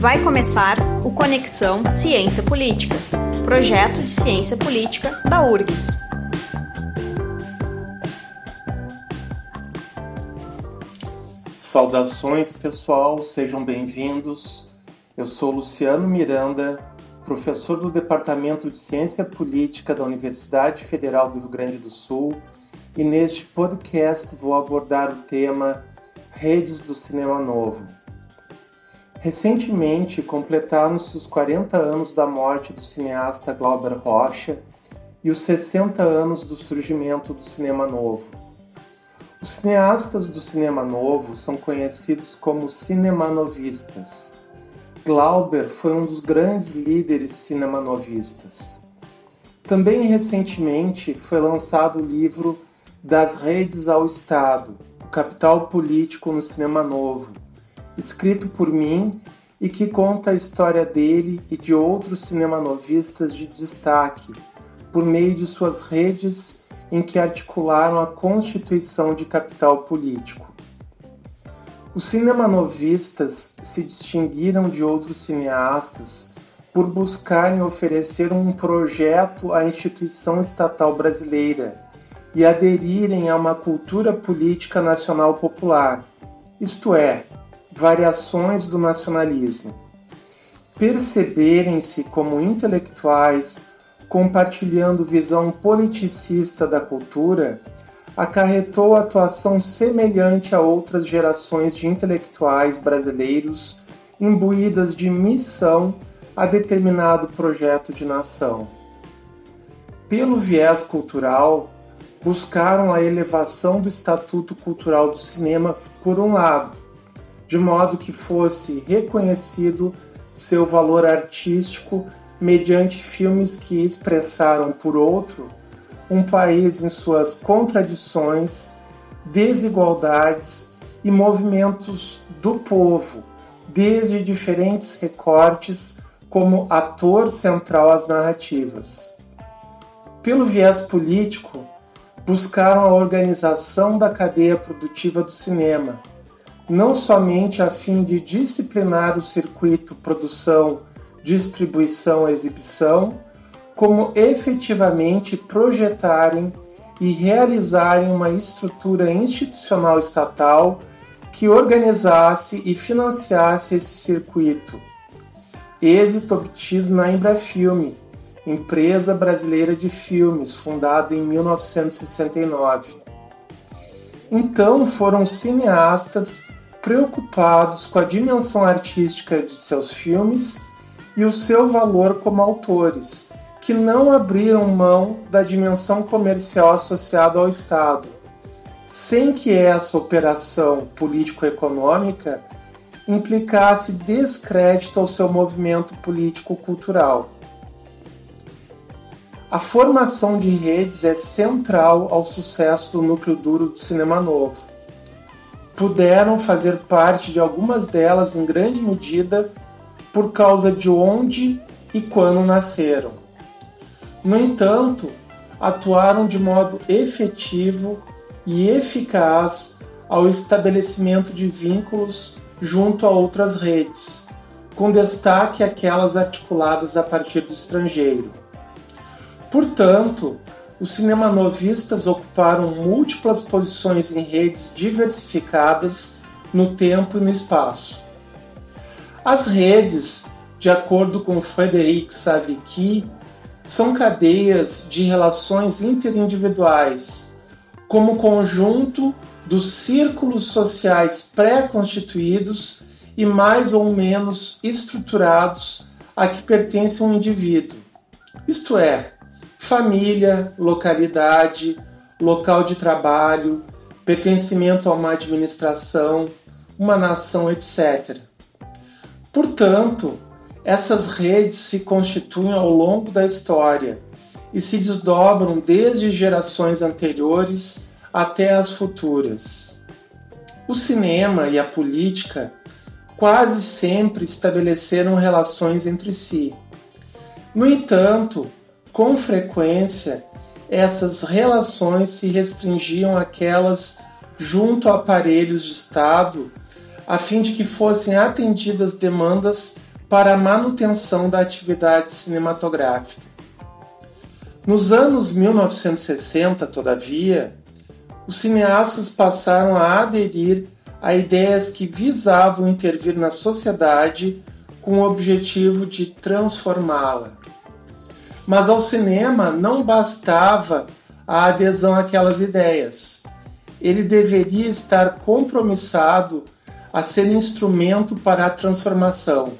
Vai começar o Conexão Ciência Política, projeto de ciência política da URGS. Saudações, pessoal, sejam bem-vindos. Eu sou Luciano Miranda, professor do Departamento de Ciência Política da Universidade Federal do Rio Grande do Sul, e neste podcast vou abordar o tema Redes do Cinema Novo. Recentemente completaram-se os 40 anos da morte do cineasta Glauber Rocha e os 60 anos do surgimento do cinema novo. Os cineastas do cinema novo são conhecidos como cinemanovistas. Glauber foi um dos grandes líderes cinemanovistas. Também recentemente foi lançado o livro Das Redes ao Estado, o capital político no cinema novo, escrito por mim e que conta a história dele e de outros cinemanovistas de destaque, por meio de suas redes em que articularam a constituição de capital político. Os cinemanovistas se distinguiram de outros cineastas por buscarem oferecer um projeto à instituição estatal brasileira e aderirem a uma cultura política nacional popular, isto é, variações do nacionalismo. Perceberem-se como intelectuais compartilhando visão politicista da cultura acarretou atuação semelhante a outras gerações de intelectuais brasileiros imbuídas de missão a determinado projeto de nação. Pelo viés cultural, buscaram a elevação do estatuto cultural do cinema por um lado, de modo que fosse reconhecido seu valor artístico mediante filmes que expressaram, por outro, um país em suas contradições, desigualdades e movimentos do povo, desde diferentes recortes como ator central às narrativas. Pelo viés político, buscaram a organização da cadeia produtiva do cinema, não somente a fim de disciplinar o circuito produção, distribuição, exibição, como efetivamente projetarem e realizarem uma estrutura institucional estatal que organizasse e financiasse esse circuito. Êxito obtido na Embrafilme, empresa brasileira de filmes, fundada em 1969. Então foram cineastas preocupados com a dimensão artística de seus filmes e o seu valor como autores, que não abriram mão da dimensão comercial associada ao Estado, sem que essa operação político-econômica implicasse descrédito ao seu movimento político-cultural. A formação de redes é central ao sucesso do núcleo duro do cinema novo puderam fazer parte de algumas delas em grande medida por causa de onde e quando nasceram. No entanto, atuaram de modo efetivo e eficaz ao estabelecimento de vínculos junto a outras redes, com destaque aquelas articuladas a partir do estrangeiro. Portanto, os cinemanovistas ocuparam múltiplas posições em redes diversificadas no tempo e no espaço. As redes, de acordo com Frederic Savicki, são cadeias de relações interindividuais, como conjunto dos círculos sociais pré-constituídos e mais ou menos estruturados a que pertence um indivíduo. Isto é, família, localidade, local de trabalho, pertencimento a uma administração, uma nação, etc. Portanto, essas redes se constituem ao longo da história e se desdobram desde gerações anteriores até as futuras. O cinema e a política quase sempre estabeleceram relações entre si. No entanto, com frequência, essas relações se restringiam àquelas junto a aparelhos de Estado, a fim de que fossem atendidas demandas para a manutenção da atividade cinematográfica. Nos anos 1960, todavia, os cineastas passaram a aderir a ideias que visavam intervir na sociedade com o objetivo de transformá-la. Mas ao cinema não bastava a adesão àquelas ideias. Ele deveria estar compromissado a ser instrumento para a transformação.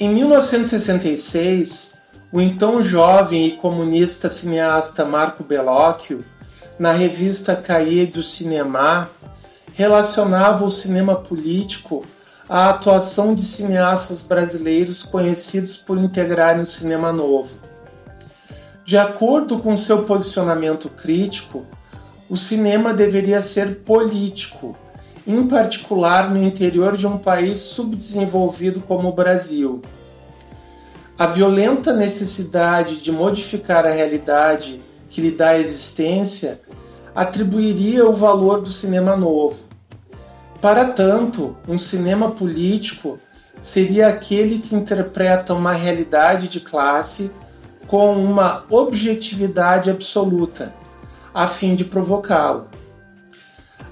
Em 1966, o então jovem e comunista cineasta Marco Bellocchio, na revista Cahiers du Cinéma, relacionava o cinema político à atuação de cineastas brasileiros conhecidos por integrarem o cinema novo. De acordo com seu posicionamento crítico, o cinema deveria ser político, em particular no interior de um país subdesenvolvido como o Brasil. A violenta necessidade de modificar a realidade que lhe dá existência atribuiria o valor do cinema novo. Para tanto, um cinema político seria aquele que interpreta uma realidade de classe com uma objetividade absoluta, a fim de provocá-lo.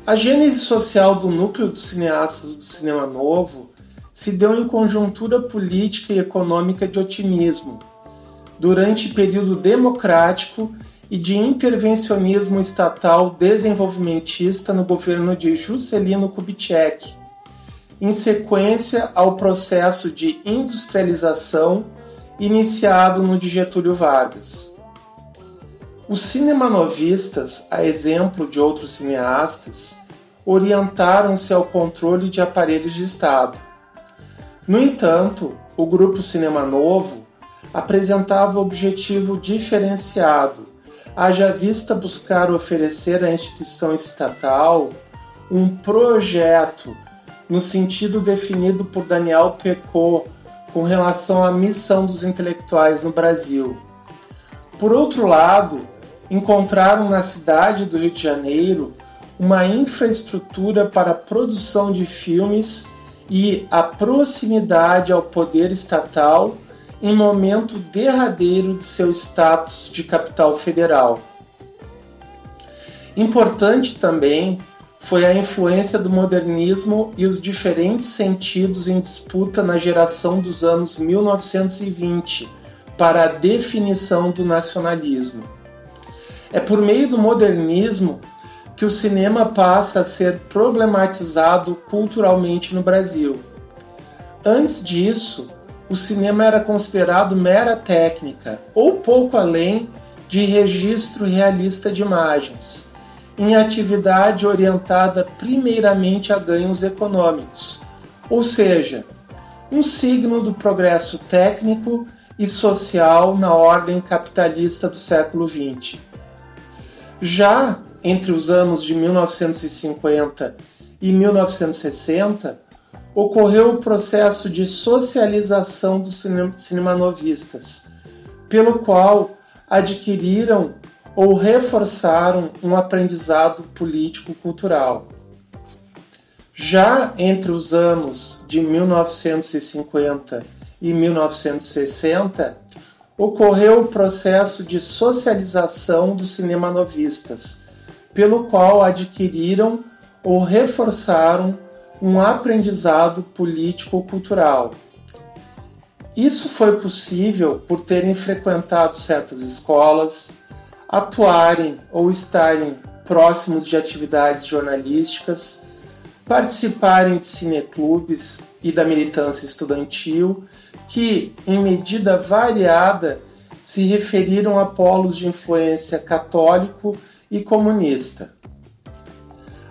A gênese social do núcleo dos cineastas do cinema novo se deu em conjuntura política e econômica de otimismo, durante período democrático e de intervencionismo estatal desenvolvimentista no governo de Juscelino Kubitschek, em sequência ao processo de industrialização iniciado no de Getúlio Vargas. Os cinemanovistas, a exemplo de outros cineastas, orientaram-se ao controle de aparelhos de Estado. No entanto, o grupo Cinema Novo apresentava objetivo diferenciado haja vista buscar oferecer à instituição estatal um projeto no sentido definido por Daniel Pecot com relação à missão dos intelectuais no Brasil. Por outro lado, encontraram na cidade do Rio de Janeiro uma infraestrutura para a produção de filmes e a proximidade ao poder estatal em momento derradeiro de seu status de capital federal. Importante também foi a influência do modernismo e os diferentes sentidos em disputa na geração dos anos 1920 para a definição do nacionalismo. É por meio do modernismo que o cinema passa a ser problematizado culturalmente no Brasil. Antes disso, o cinema era considerado mera técnica, ou pouco além de registro realista de imagens, em atividade orientada primeiramente a ganhos econômicos, ou seja, um signo do progresso técnico e social na ordem capitalista do século XX. Já entre os anos de 1950 e 1960, ocorreu o processo de socialização dos cinemanovistas, pelo qual adquiriram ou reforçaram um aprendizado político-cultural. Já entre os anos de 1950 e 1960, ocorreu o processo de socialização dos cinemanovistas, pelo qual adquiriram ou reforçaram um aprendizado político-cultural. Isso foi possível por terem frequentado certas escolas, atuarem ou estarem próximos de atividades jornalísticas, participarem de cineclubes e da militância estudantil, que, em medida variada, se referiram a polos de influência católico e comunista.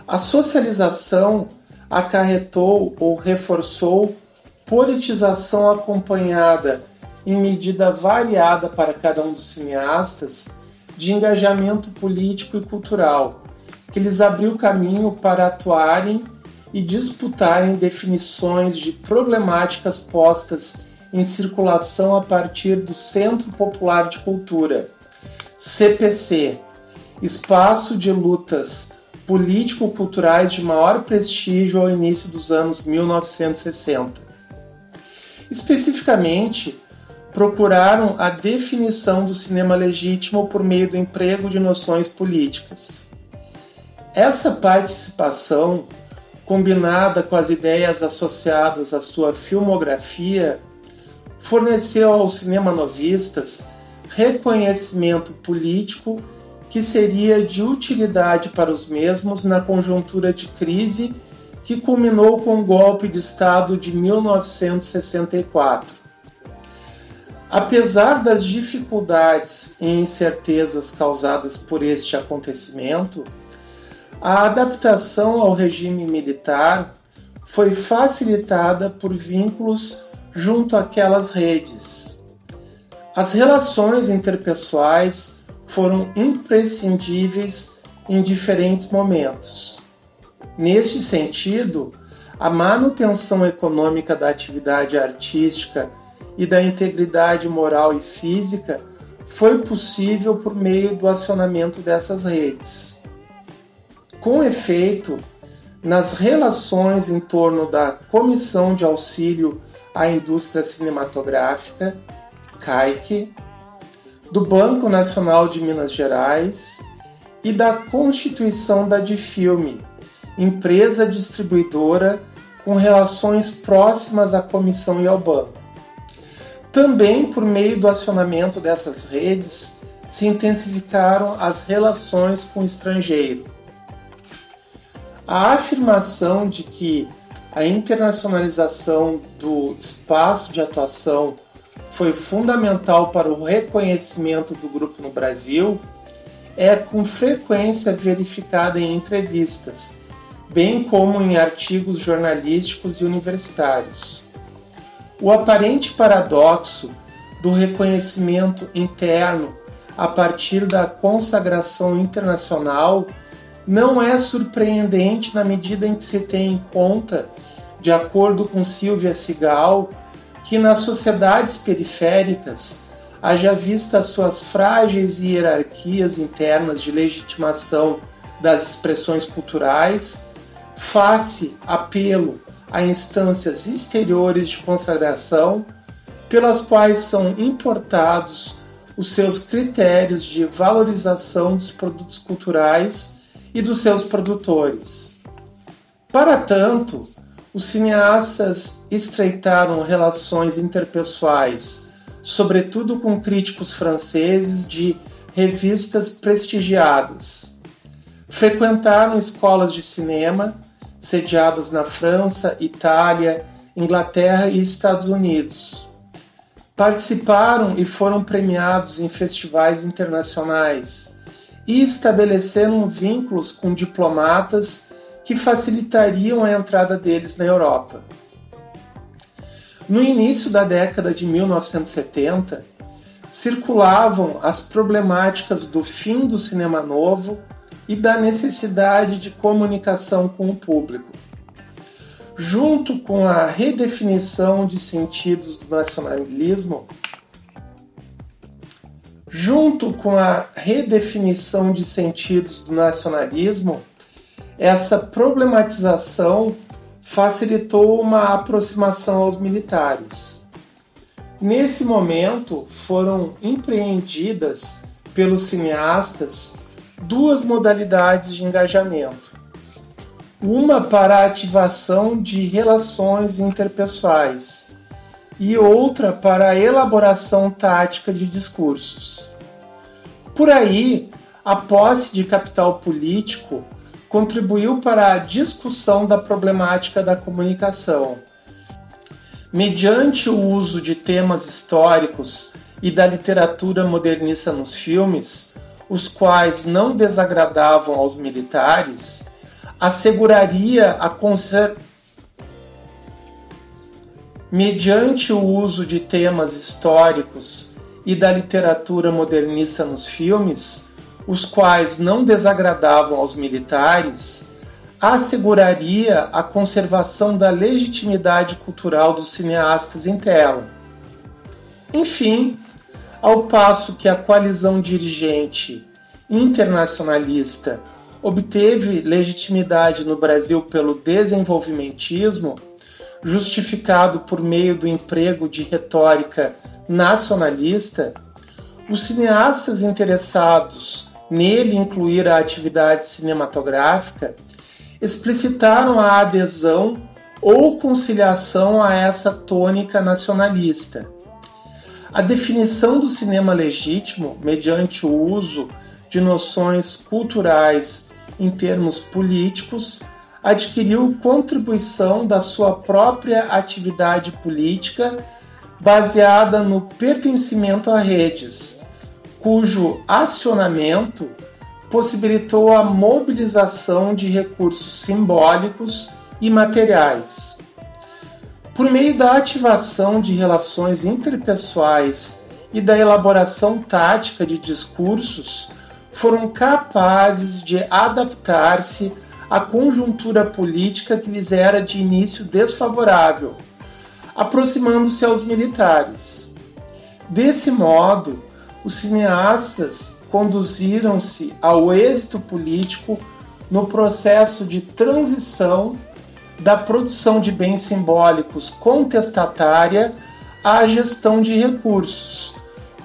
A socialização acarretou ou reforçou politização acompanhada, em medida variada para cada um dos cineastas, de engajamento político e cultural, que lhes abriu caminho para atuarem e disputarem definições de problemáticas postas em circulação a partir do Centro Popular de Cultura, CPC, espaço de lutas político-culturais de maior prestígio ao início dos anos 1960. Especificamente, procuraram a definição do cinema legítimo por meio do emprego de noções políticas. Essa participação, combinada com as ideias associadas à sua filmografia, forneceu aos cinemanovistas reconhecimento político que seria de utilidade para os mesmos na conjuntura de crise que culminou com o golpe de Estado de 1964. Apesar das dificuldades e incertezas causadas por este acontecimento, a adaptação ao regime militar foi facilitada por vínculos junto àquelas redes. As relações interpessoais foram imprescindíveis em diferentes momentos. Neste sentido, a manutenção econômica da atividade artística e da integridade moral e física foi possível por meio do acionamento dessas redes. Com efeito, nas relações em torno da Comissão de Auxílio à Indústria Cinematográfica, CAIC, do Banco Nacional de Minas Gerais e da constituição da Difilme, empresa distribuidora com relações próximas à comissão e ao banco. Também por meio do acionamento dessas redes se intensificaram as relações com o estrangeiro. A afirmação de que a internacionalização do espaço de atuação foi fundamental para o reconhecimento do grupo no Brasil é com frequência verificada em entrevistas, bem como em artigos jornalísticos e universitários. O aparente paradoxo do reconhecimento interno a partir da consagração internacional não é surpreendente na medida em que se tem em conta, de acordo com Silvia Sigal, que nas sociedades periféricas, haja vista suas frágeis hierarquias internas de legitimação das expressões culturais, face apelo a instâncias exteriores de consagração, pelas quais são importados os seus critérios de valorização dos produtos culturais e dos seus produtores. Para tanto, os cineastas estreitaram relações interpessoais, sobretudo com críticos franceses de revistas prestigiadas. Frequentaram escolas de cinema, sediadas na França, Itália, Inglaterra e Estados Unidos. Participaram e foram premiados em festivais internacionais e estabeleceram vínculos com diplomatas que facilitariam a entrada deles na Europa. No início da década de 1970, circulavam as problemáticas do fim do cinema novo e da necessidade de comunicação com o público. Junto com a redefinição de sentidos do nacionalismo, junto com a redefinição de sentidos do nacionalismo, essa problematização facilitou uma aproximação aos militares. Nesse momento, foram empreendidas pelos cineastas duas modalidades de engajamento. Uma para a ativação de relações interpessoais e outra para a elaboração tática de discursos. Por aí, a posse de capital político contribuiu para a discussão da problemática da comunicação. Mediante o uso de temas históricos e da literatura modernista nos filmes, os quais não desagradavam aos militares, asseguraria a conser... mediante o uso de temas históricos e da literatura modernista nos filmes, os quais não desagradavam aos militares, asseguraria a conservação da legitimidade cultural dos cineastas em tela. Enfim, ao passo que a coalizão dirigente internacionalista obteve legitimidade no Brasil pelo desenvolvimentismo, justificado por meio do emprego de retórica nacionalista, os cineastas interessados nele incluir a atividade cinematográfica explicitaram a adesão ou conciliação a essa tônica nacionalista. A definição do cinema legítimo, mediante o uso de noções culturais em termos políticos, adquiriu contribuição da sua própria atividade política baseada no pertencimento a redes, cujo acionamento possibilitou a mobilização de recursos simbólicos e materiais. Por meio da ativação de relações interpessoais e da elaboração tática de discursos, foram capazes de adaptar-se à conjuntura política que lhes era de início desfavorável, aproximando-se aos militares. Desse modo, os cineastas conduziram-se ao êxito político no processo de transição da produção de bens simbólicos contestatária à gestão de recursos,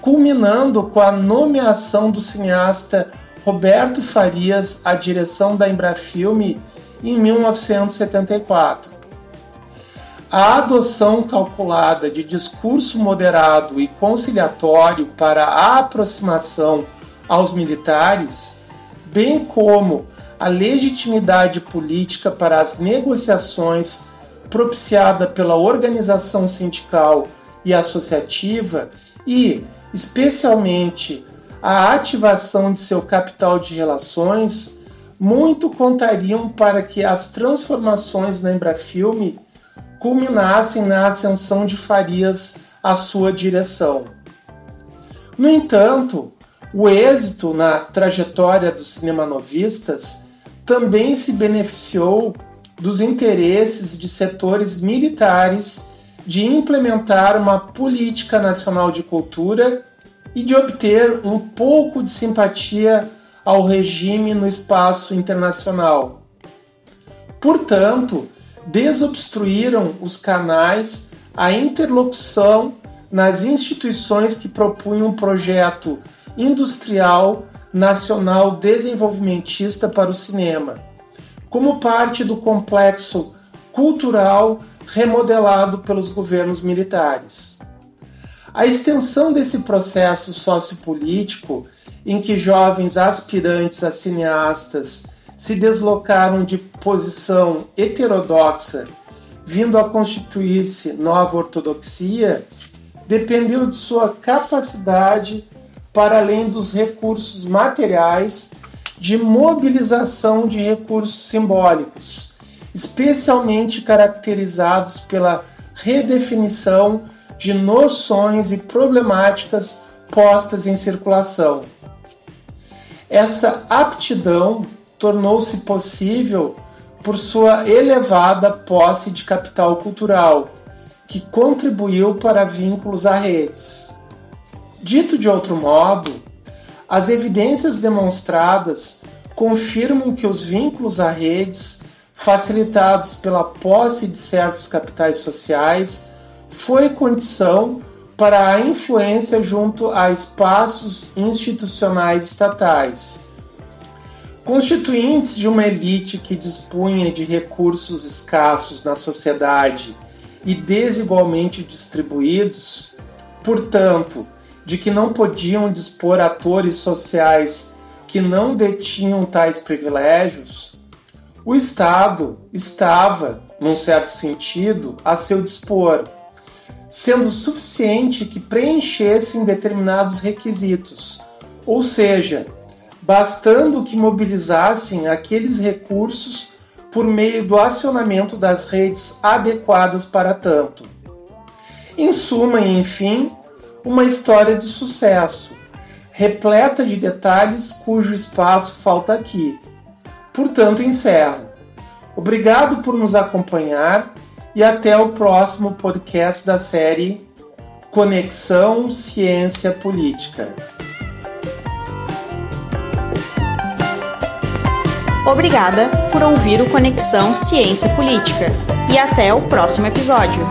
culminando com a nomeação do cineasta Roberto Farias à direção da Embrafilme em 1974. A adoção calculada de discurso moderado e conciliatório para a aproximação aos militares, bem como a legitimidade política para as negociações propiciada pela organização sindical e associativa e, especialmente, a ativação de seu capital de relações, muito contariam para que as transformações na Embrafilme culminassem na ascensão de Farias à sua direção. No entanto, o êxito na trajetória dos cinemanovistas também se beneficiou dos interesses de setores militares de implementar uma política nacional de cultura e de obter um pouco de simpatia ao regime no espaço internacional. Portanto, desobstruíram os canais à interlocução nas instituições que propunham um projeto industrial nacional desenvolvimentista para o cinema, como parte do complexo cultural remodelado pelos governos militares. A extensão desse processo sociopolítico, em que jovens aspirantes a cineastas se deslocaram de posição heterodoxa, vindo a constituir-se nova ortodoxia, dependeu de sua capacidade para além dos recursos materiais de mobilização de recursos simbólicos, especialmente caracterizados pela redefinição de noções e problemáticas postas em circulação. Essa aptidão tornou-se possível por sua elevada posse de capital cultural, que contribuiu para vínculos a redes. Dito de outro modo, as evidências demonstradas confirmam que os vínculos a redes, facilitados pela posse de certos capitais sociais, foi condição para a influência junto a espaços institucionais estatais. Constituintes de uma elite que dispunha de recursos escassos na sociedade e desigualmente distribuídos, portanto, de que não podiam dispor atores sociais que não detinham tais privilégios, o Estado estava, num certo sentido, a seu dispor, sendo suficiente que preenchessem determinados requisitos, ou seja, bastando que mobilizassem aqueles recursos por meio do acionamento das redes adequadas para tanto. Em suma, enfim, uma história de sucesso, repleta de detalhes cujo espaço falta aqui. Portanto, encerro. Obrigado por nos acompanhar e até o próximo podcast da série Conexão Ciência Política. Obrigada por ouvir o Conexão Ciência Política e até o próximo episódio.